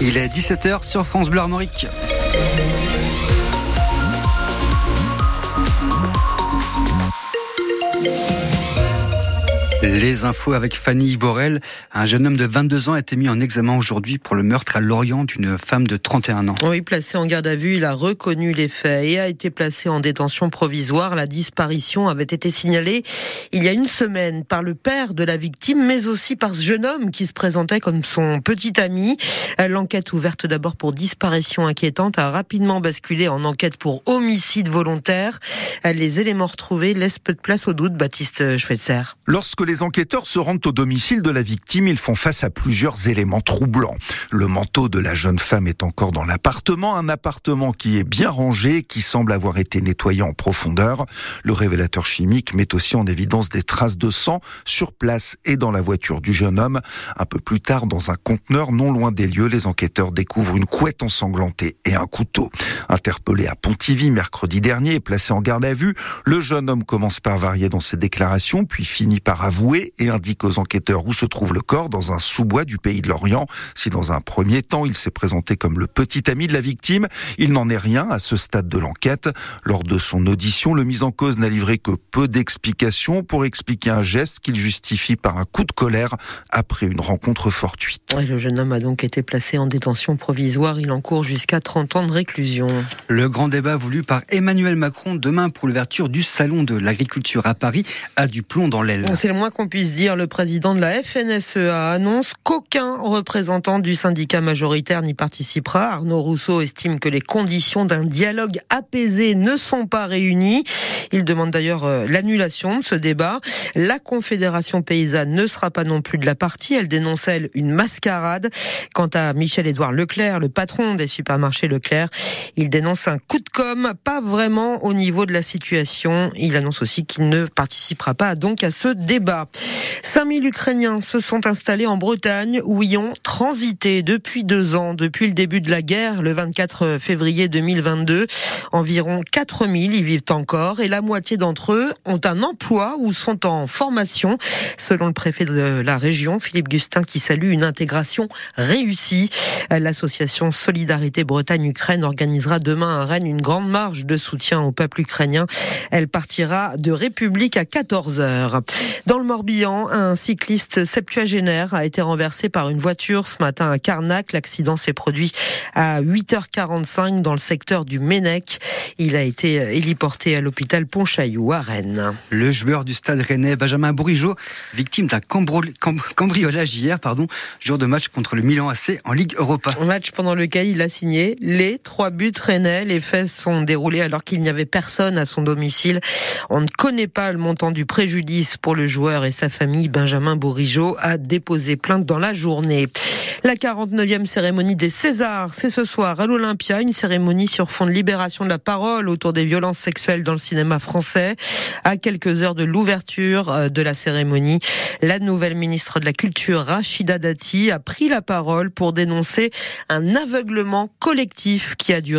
Il est 17h sur France Bleu Armorique. Les infos avec Fanny Borel. Un jeune homme de 22 ans a été mis en examen aujourd'hui pour le meurtre à Lorient d'une femme de 31 ans. Oui, placé en garde à vue, il a reconnu les faits et a été placé en détention provisoire. La disparition avait été signalée il y a une semaine par le père de la victime, mais aussi par ce jeune homme qui se présentait comme son petit ami. L'enquête ouverte d'abord pour disparition inquiétante a rapidement basculé en enquête pour homicide volontaire. Les éléments retrouvés laissent peu de place au doute, Baptiste Schweitzer. Lorsque les enquêteurs se rendent au domicile de la victime, ils font face à plusieurs éléments troublants. Le manteau de la jeune femme est encore dans l'appartement, un appartement qui est bien rangé, qui semble avoir été nettoyé en profondeur. Le révélateur chimique met aussi en évidence des traces de sang sur place et dans la voiture du jeune homme. Un peu plus tard, dans un conteneur non loin des lieux, les enquêteurs découvrent une couette ensanglantée et un couteau. Interpellé à Pontivy mercredi dernier et placé en garde à vue, le jeune homme commence par varier dans ses déclarations, puis finit par avouer et indique aux enquêteurs où se trouve le corps dans un sous-bois du pays de l'Orient. Si dans un premier temps il s'est présenté comme le petit ami de la victime, il n'en est rien à ce stade de l'enquête. Lors de son audition, le mis en cause n'a livré que peu d'explications pour expliquer un geste qu'il justifie par un coup de colère après une rencontre fortuite. le jeune homme a donc été placé en détention provisoire. Il encourt jusqu'à 30 ans de réclusion. Le grand débat voulu par Emmanuel Macron demain pour l'ouverture du salon de l'agriculture à Paris a du plomb dans l'aile. C'est le moins qu'on puisse dire, le président de la FNSEA annonce qu'aucun représentant du syndicat majoritaire n'y participera. Arnaud Rousseau estime que les conditions d'un dialogue apaisé ne sont pas réunies. Il demande d'ailleurs euh, l'annulation de ce débat. La Confédération paysanne ne sera pas non plus de la partie. Elle dénonce, elle, une mascarade. Quant à Michel-Édouard Leclerc, le patron des supermarchés Leclerc, il dénonce un coup de com', pas vraiment au niveau de la situation. Il annonce aussi qu'il ne participera pas donc à ce débat. 5000 Ukrainiens se sont installés en Bretagne où ils ont transité depuis deux ans, depuis le début de la guerre, le 24 février 2022. Environ 4000 y vivent encore et la moitié d'entre eux ont un emploi ou sont en formation, selon le préfet de la région, Philippe Gustin, qui salue une intégration réussie. L'association Solidarité Bretagne-Ukraine organisera demain à Rennes une grande marche de soutien au peuple ukrainien. Elle partira de République à 14h. Dans le Morbihan, un cycliste septuagénaire a été renversé par une voiture ce matin à Carnac. L'accident s'est produit à 8h45 dans le secteur du Ménec. Il a été héliporté à l'hôpital Pontchaillou à Rennes. Le joueur du stade rennais, Benjamin Bourigeau, victime d'un cambriolage hier, pardon, jour de match contre le Milan AC en Ligue Europa. Un match pendant lequel il a signé les trois buts rennais. Les faits sont déroulés alors qu'il n'y avait personne à son domicile. On ne connaît pas le montant du préjudice pour le joueur et sa famille, Benjamin Bourigeau, a déposé plainte dans la journée. La 49e cérémonie des Césars, c'est ce soir à l'Olympia, une cérémonie sur fond de libération de la parole autour des violences sexuelles dans le cinéma français. À quelques heures de l'ouverture euh, de la cérémonie, la nouvelle ministre de la Culture, Rachida Dati, a pris la parole pour dénoncer un aveuglement collectif qui a duré